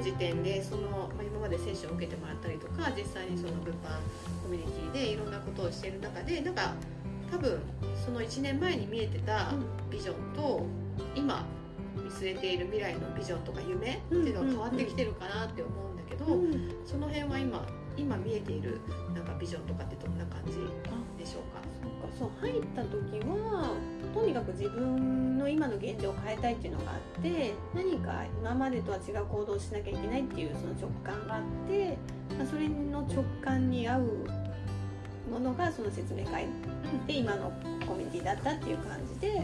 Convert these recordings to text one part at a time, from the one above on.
の時点でその、まあ、今までセッションを受けてもらったりとか実際にその物販コミュニティでいろんなことをしている中でなんか多分その1年前に見えてたビジョンと今見据えている未来のビジョンとか夢っていうのが変わってきてるかなって思うんだけど、その辺は今今見えているなんかビジョンとかってどんな感じでしょうか？そう入った時はとにかく自分の今の現状を変えたいっていうのがあって何か今までとは違う行動をしなきゃいけないっていうその直感があって、まあ、それの直感に合うものがその説明会で今のコミュニティだったっていう感じで,、で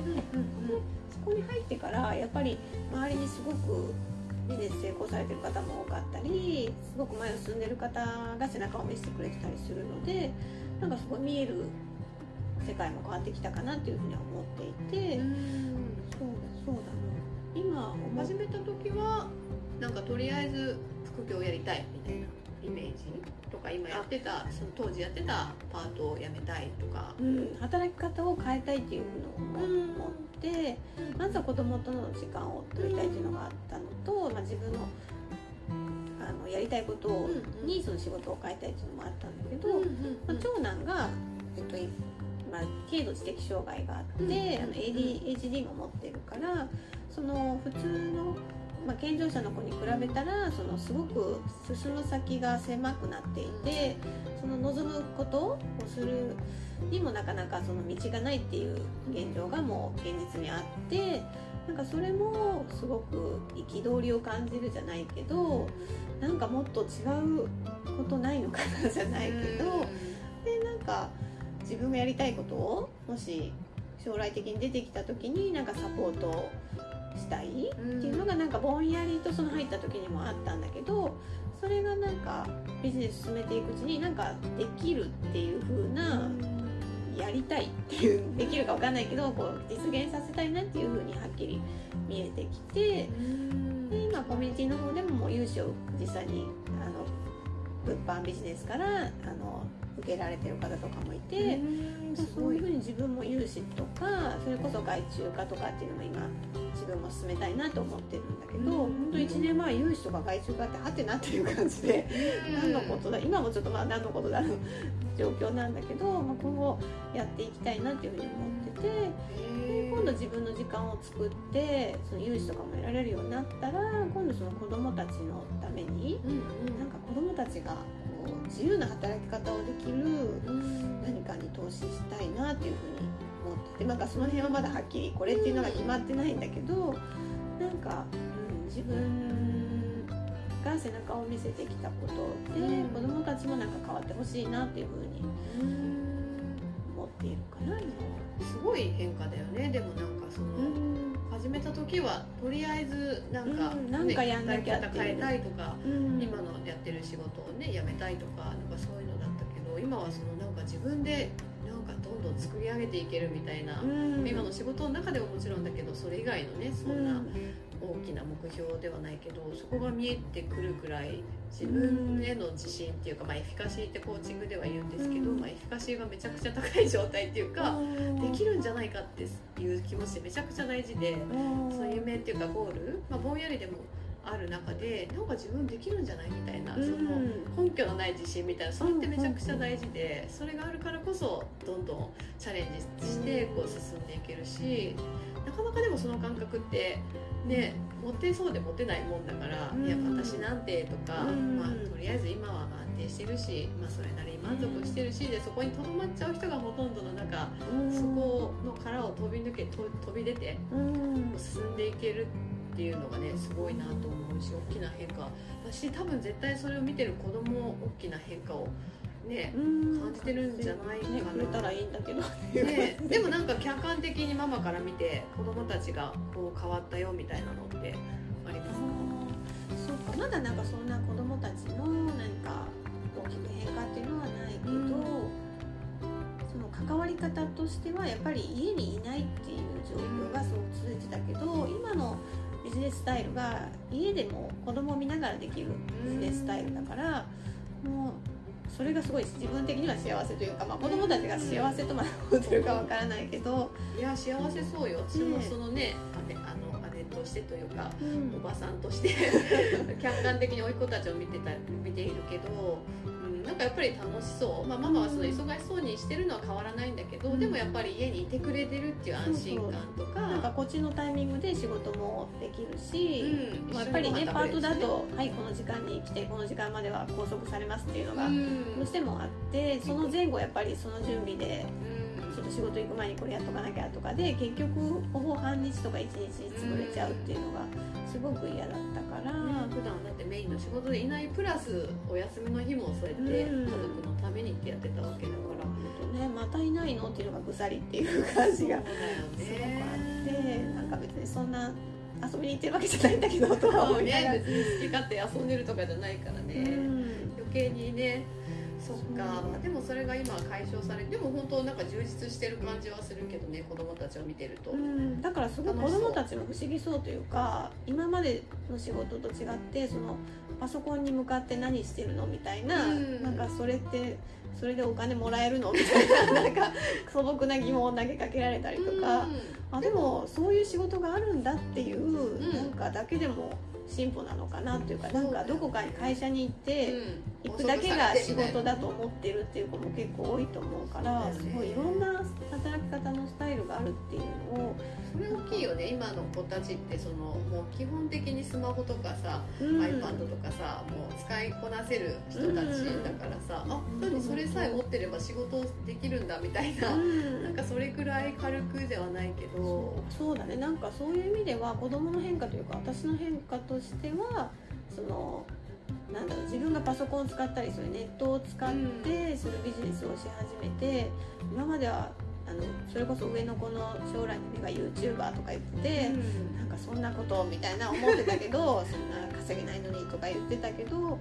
そこに入ってからやっぱり周りにすごくビジネス成功されてる方も多かったりすごく前を進んでる方が背中を見せてくれてたりするのでなんかそこ見える世界も変わってきたかなっていうふうには思っていてそうだそうだ今始めた時はなんかとりあえず副業をやりたいみたいなイメージとか今やってたその当時やってたパートを辞めたいとか、うん、働き方を変えたいっていうのを思って、まずは子供との時間を取りたいっていうのがあったのと、まあ、自分のあのやりたいことにその仕事を変えたいっていうのもあったんだけど、まあ、長男が、えっと、まあ、軽度知的障害があって、あの ADHD も持ってるからその普通のまあ、健常者の子に比べたらそのすごく進む先が狭くなっていてその望むことをするにもなかなかその道がないっていう現状がもう現実にあってなんかそれもすごく憤りを感じるじゃないけどなんかもっと違うことないのかなじゃないけどでなんか自分がやりたいことをもし将来的に出てきた時になんかサポートしたいっていうのがなんかぼんやりとその入った時にもあったんだけどそれがなんかビジネス進めていくうちになんかできるっていう風なやりたいっていうできるか分かんないけどこう実現させたいなっていう風にはっきり見えてきてで今コミュニティの方でももう融資を実際にあの物販ビジネスからあの受けられてる方とかもいてそういうふうに自分も融資とかそれこそ外注化とかっていうのも今自分も進めたいなと思ってるんだけど本当1年前融資とか外注化ってはてなっていう感じで何のことだ今もちょっとまあ何のことだの状況なんだけど、まあ、今後やっていきたいなっていうふうに思ってて。今度自分の時間を作ってその融資とかも得られるようになったら今度その子どもたちのために、うんうん、なんか子どもたちが自由な働き方をできる何かに投資したいなっていうふうに思っててなんかその辺はまだはっきりこれっていうのが決まってないんだけどなんか、うん、自分が背中を見せてきたことで、子どもたちもなんか変わってほしいなっていうふうに思っているかな今は。すごい変化だよね。でもなんかその、始めた時はとりあえずなんか、うん、なんかやんなきゃ変えたいとか、うん、今のやってる仕事をねやめたいとかなんかそういうのだったけど今はそのなんか自分でなんかどんどん作り上げていけるみたいな、うん、今の仕事の中でももちろんだけどそれ以外のねそんな大きな目標ではないけどそこが見えてくるくらい自分への自信っていうか、まあ、エフィカシーってコーチングでは言うんですけど、まあ、エフィカシーがめちゃくちゃ高い状態っていうかできるんじゃないかっていう気持ちめちゃくちゃ大事でそういう夢っていうかゴール、まあ、ぼんやりでもある中でなんか自分できるんじゃないみたいな、その根拠のない自信みたいなそれってめちゃくちゃ大事でそれがあるからこそどんどんチャレンジしてこう進んでいけるしなかなかでもその感覚ってね持てそうで持てないもんだから、いや私なんてとか、まあ、とりあえず今は安定してるし、まあ、それなりに満足してるしでそこにとどまっちゃう人がほとんどの中、そこの殻を飛び抜け飛び出て、進んでいけるっていうのがねすごいなと思うし大きな変化。私多分絶対それを見てる子供も大きな変化をね、感じてるんじゃないかな、ね、くれたらいいんだけど、ね、でもなんか客観的にママから見て子供たちがこう変わったよみたいなのってありますか？そうか。まだなんかそんな子供たちの何か大きく変化っていうのはないけど、うん、その関わり方としてはやっぱり家にいないっていう状況がそう続いてたけど今のビジネススタイルが家でも子供を見ながらできるビジネススタイルだから、もうそれがすごい自分的には幸せというか、まあ、子供たちが幸せとまで思ってるかわからないけどいや幸せそうよ。私もそのね、あの姉としてというか、うん。おばさんとして 客観的に甥っ子たちを見てた見ているけど、うん、なんかやっぱり楽しそう、まあ、ママはその忙しそうにしてるのは変わらないんだけど、うん。でもやっぱり家にいてくれてるっていう安心感とか。なんかこっちのタイミングで仕事もできるし、うん。まあやっぱりね一緒にご飯パートだと、はいこの時間に来てこの時間までは拘束されますっていうのがうん。どうしてもあってその前後やっぱりその準備でうんと仕事行く前にこれやっとかなきゃとかで結局ほぼ半日とか1日潰れちゃうっていうのがすごく嫌だったから、ね普段だってメインの仕事でいないプラスお休みの日もそうやって家うん。族のためにってやってたわけだから、ほんとねまたいないのっていうのがぐさりっていう感じがすごくあってなんか別にそんな遊びに行ってるわけじゃないんだけどとか思いながら。ね別に好き勝手遊んでるとかじゃないからね、うん。余計にねそっか、まあ、でもそれが今解消されてでも本当なんか充実してる感じはするけどね子供たちを見てると、うん、だからすごい子供たちも不思議そうというか今までの仕事と違ってそのパソコンに向かって何してるのみたいな,、うん。なんかそれってそれでお金もらえるの？みたいななんか素朴な疑問を投げかけられたりとか、あでもそういう仕事があるんだっていう、ん。なんかだけでも進歩なのかなっていうかなんかどこかに会社に行っうん。て。行くだけが仕事だと思ってるっていう子も結構多いと思うからすごいいろんな働き方のスタイルがあるっていうのを。それ大きいよね。今の子たちってそのもう基本的にスマホとかさ、うん。iPad とかさもう使いこなせる人たちだからさ、あ何それさえ持ってれば仕事できるんだみたいな、うん。なんかそれくらい軽くではないけど。そうだね。なんかそういう意味では子供の変化というか私の変化としてはそのなんだろう自分がパソコンを使ったりするネットを使ってするビジネスをし始めて今まではあのそれこそ上の子の将来の夢が YouTuber とか言ってて、なんかそんなことみたいな思ってたけど そんな稼げないのにとか言ってたけど、ま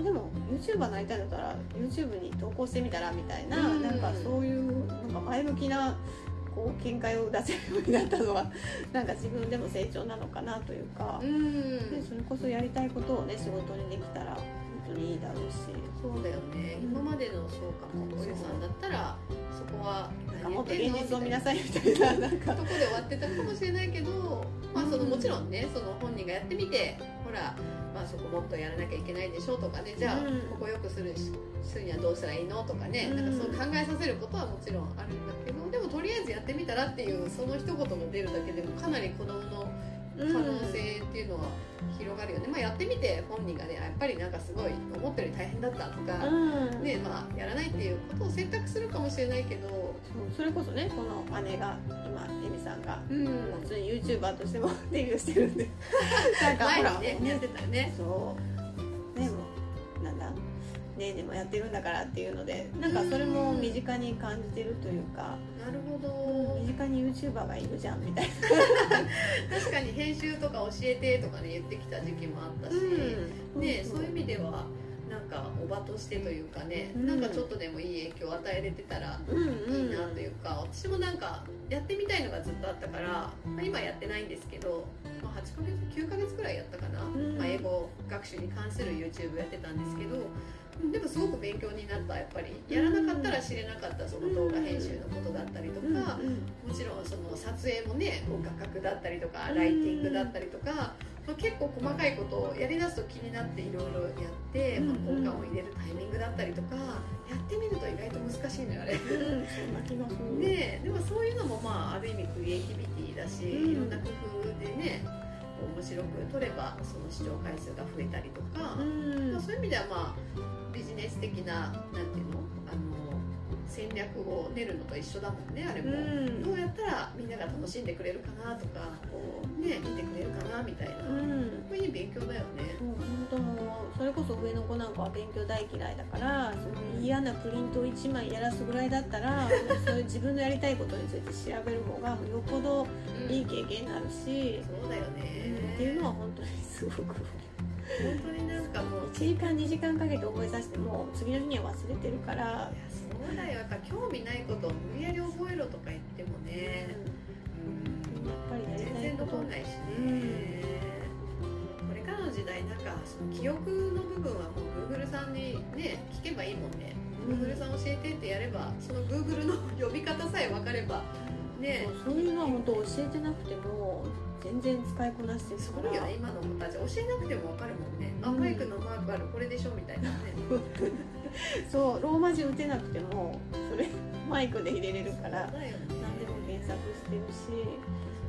あ、でも YouTuber になりたいんだったら YouTube に投稿してみたらみたいな,、うん。なんかそういうなんか前向きなこう見解を出せるようになったのはなんか自分でも成長なのかなというか、うんでそれこそやりたいことをね仕事にできたら本当にいいだろうし。そうだよね今までのそうかもおゆさんだったらそこはなんかもっと現実を見なさいみたいななんかとこで終わってたかもしれないけど、まあ、そのもちろんねその本人がやってみてほら、まあ、そこもっとやらなきゃいけないでしょとかねじゃあここよくするしするにはどうしたらいいのとかね、うんなんかそう考えさせることはもちろんあるんだけどりあえずやってみたらっていうその一言が出るだけでもかなり子供の可能性っていうのは広がるよね、まあ、やってみて本人がねやっぱりなんかすごい思ったより大変だったとか、うん。ねまあ、やらないっていうことを選択するかもしれないけど、それこそねこの姉が今エミさんがうん、普通に YouTuber としても デビューしてるんで。なんか前にねやってたよね。そうねえねえもやってるんだからっていうのでなんかそれも身近に感じてるというか。なるほど。身近に YouTuber がいるじゃんみたい 確かに編集とか教えてとかね言ってきた時期もあったし、なねそういう意味ではなんかおばとしてというかね、うん。なんかちょっとでもいい影響を与えれてたらいいなというか、私もなんかやってみたいのがずっとあったから、まあ、今やってないんですけど、まあ、8ヶ月9ヶ月くらいやったかな、ん。まあ、英語学習に関する YouTube やってたんですけどうんでもすごく勉強になったやっぱり。やらなかったら知れなかったその動画編集のことだったりとか、もちろんその撮影もねこう画角だったりとかライティングだったりとか、まあ、結構細かいことをやりだすと気になっていろいろやって、まあ、効果を入れるタイミングだったりとかやってみると意外と難しいのよあれ。ででもそういうのもまあある意味クリエイティビティだし、うん。いろんな工夫でね面白く撮ればその視聴回数が増えたりとか、うん。まあ、そういう意味ではまあビジネス的ななんていうの？あの戦略を練るのと一緒だもんねあれも、うん。どうやったらみんなが楽しんでくれるかなとかこうね見てくれるかなみたいな、うん。これいい勉強だよね。そう本当もうそれこそ上の子なんかは勉強大嫌いだからその嫌なプリントを1枚やらすぐらいだったらそういう自分のやりたいことについて調べる方がよっぽどうんいい経験になるし、そうだよね、っていうのは本当にすごく本当になんかもう1時間2時間かけて覚えさせても次の日には忘れてるから、いやそうだよ。やっぱ興味ないことを無理やり覚えろとか言ってもね、うん。やっぱり全然残んないしね、これからの時代なんかその記憶の部分はもう Google さんにね聞けばいいもんね、Google さん教えてってやればその Google の呼び方さえ分かればね。そういうのは本当教えてなくても全全然使いこなしてるすごいよ。ね今の子たち教えなくても分かるもんね、あうん。マイクのマークあるこれでしょみたいなね。そうローマ字打てなくてもそれ マイクで入れれるからね何でも検索してるし。す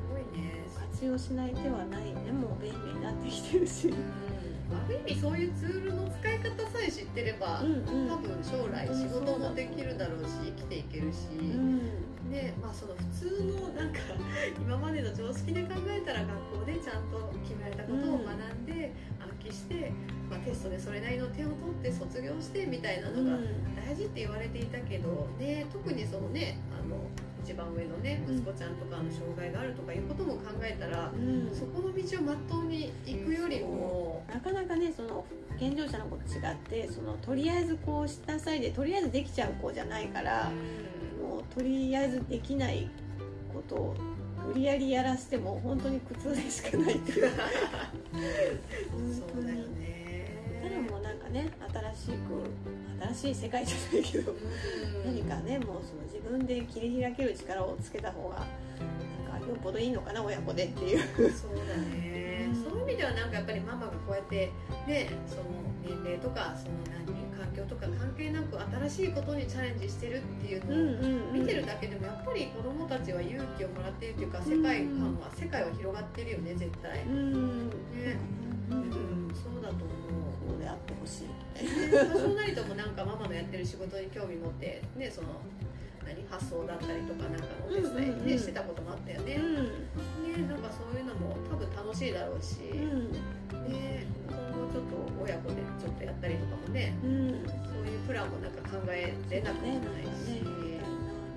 ごいね。活用しない手はない。ねもう便利になってきてるし。うん。ある意味そういうツールの使い方さえ知ってれば、うんうん。多分将来仕事もできるだろうし生きていけるし、うんでまあその普通のなんか 今までの常識で考えたら学校でちゃんと決められたことを学んで、暗記して、まあ、テストでそれなりの点を取って卒業してみたいなのが大事って言われていたけど、ね、特にそのねあの一番上のね息子ちゃんとかの障害があるとかいうことも考えたら、うん。そこの道をまっとうに行くよりも。なかなかねその健常者の子と違ってそのとりあえずこうしなさいでとりあえずできちゃう子じゃないからもうとりあえずできないことを無理やりやらせても本当に苦痛でしかないっていうそうだよね。ただもうなんかね新しく新しい世界じゃないけど何かねもうその自分で切り開ける力をつけた方がなんかよっぽどいいのかな親子でっていう。そうだね、うん。そういう意味ではなんかやっぱりママがこうやってねその年齢とかその何環境とか関係なく新しいことにチャレンジしてるっていうのを見てるだけでもやっぱり子供たちは勇気をもらっているっていうか世界観は世界は広がってるよね絶対。うん。ね。ううん。んそうだと思う。そうであってほしい。多少なりともなんかママのやってる仕事に興味持ってねその何？発想だったりとかなんかのお手伝い、ねしてたこともあったよね,、うん。ねなんかそういうのも多分楽しいだろうし、うん。ね親子でちょっとやったりとかもねうん。そういうプランもなんか考えれなくもないし、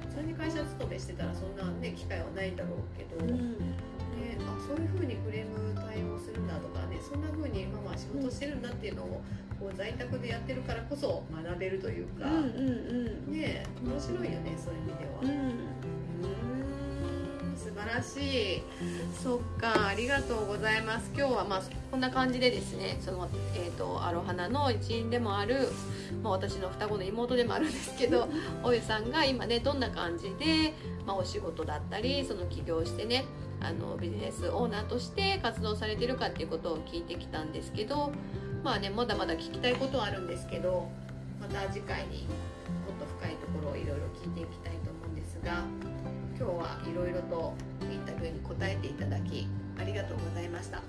普通に会社勤めしてたらそんなね機会はないだろうけど、うん。ね、あそういうふうにクレーム対応するんだとかねそんなふうにママは仕事してるんだっていうのをこう在宅でやってるからこそ学べるというか、うんうん。ね面白いよねそういう意味では。うん晴らしい。そっかありがとうございます。今日はまあこんな感じでですねその、えー、とアロハナの一員でもある、まあ、私の双子の妹でもあるんですけど おゆさんが今ねどんな感じで、まあ、お仕事だったりその起業してねあのビジネスオーナーとして活動されてるかっていうことを聞いてきたんですけどまあねまだまだ聞きたいことはあるんですけどまた次回にもっと深いところをいろいろ聞いていきたいと思うんですが今日はいろいろとインタビューに答えていただきありがとうございました。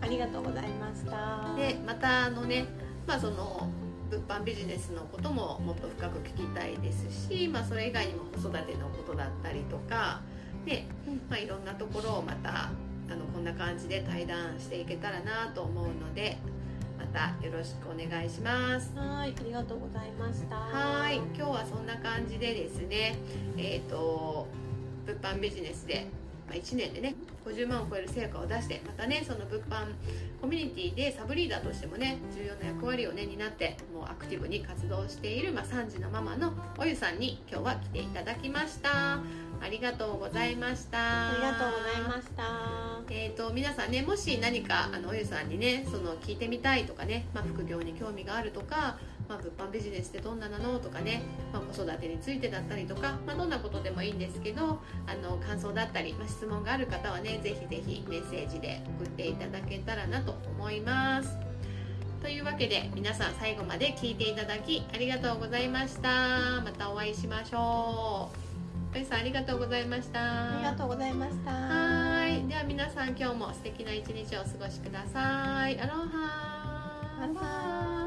ありがとうございました。でまたあのねまあその物販ビジネスのことももっと深く聞きたいですし、まあ、それ以外にも子育てのことだったりとか、ねまあ、いろんなところをまたあのこんな感じで対談していけたらなと思うのでまたよろしくお願いします。はいありがとうございました。はい今日はそんな感じでですねえっ、と物販ビジネスで、まあ、1年でね50万を超える成果を出してまたねその物販コミュニティでサブリーダーとしてもね重要な役割をね担ってもうアクティブに活動している、まあ、3児のママのおゆさんに今日は来ていただきました。ありがとうございました。ありがとうございました。えー、と皆さんねもし何かあのおゆさんにねその聞いてみたいとかね、まあ、副業に興味があるとか、まあ、物販ビジネスってどんななのとかね、まあ、子育てについてだったりとか、まあ、どんなことでもいいんですけどあの感想だったり、まあ、質問がある方はねぜひぜひメッセージで送っていただけたらなと思います。というわけで皆さん最後まで聞いていただきありがとうございました。またお会いしましょう。おゆさんありがとうございました。ありがとうございました。はい。では皆さん今日も素敵な一日をお過ごしください。アロハ。バイバイ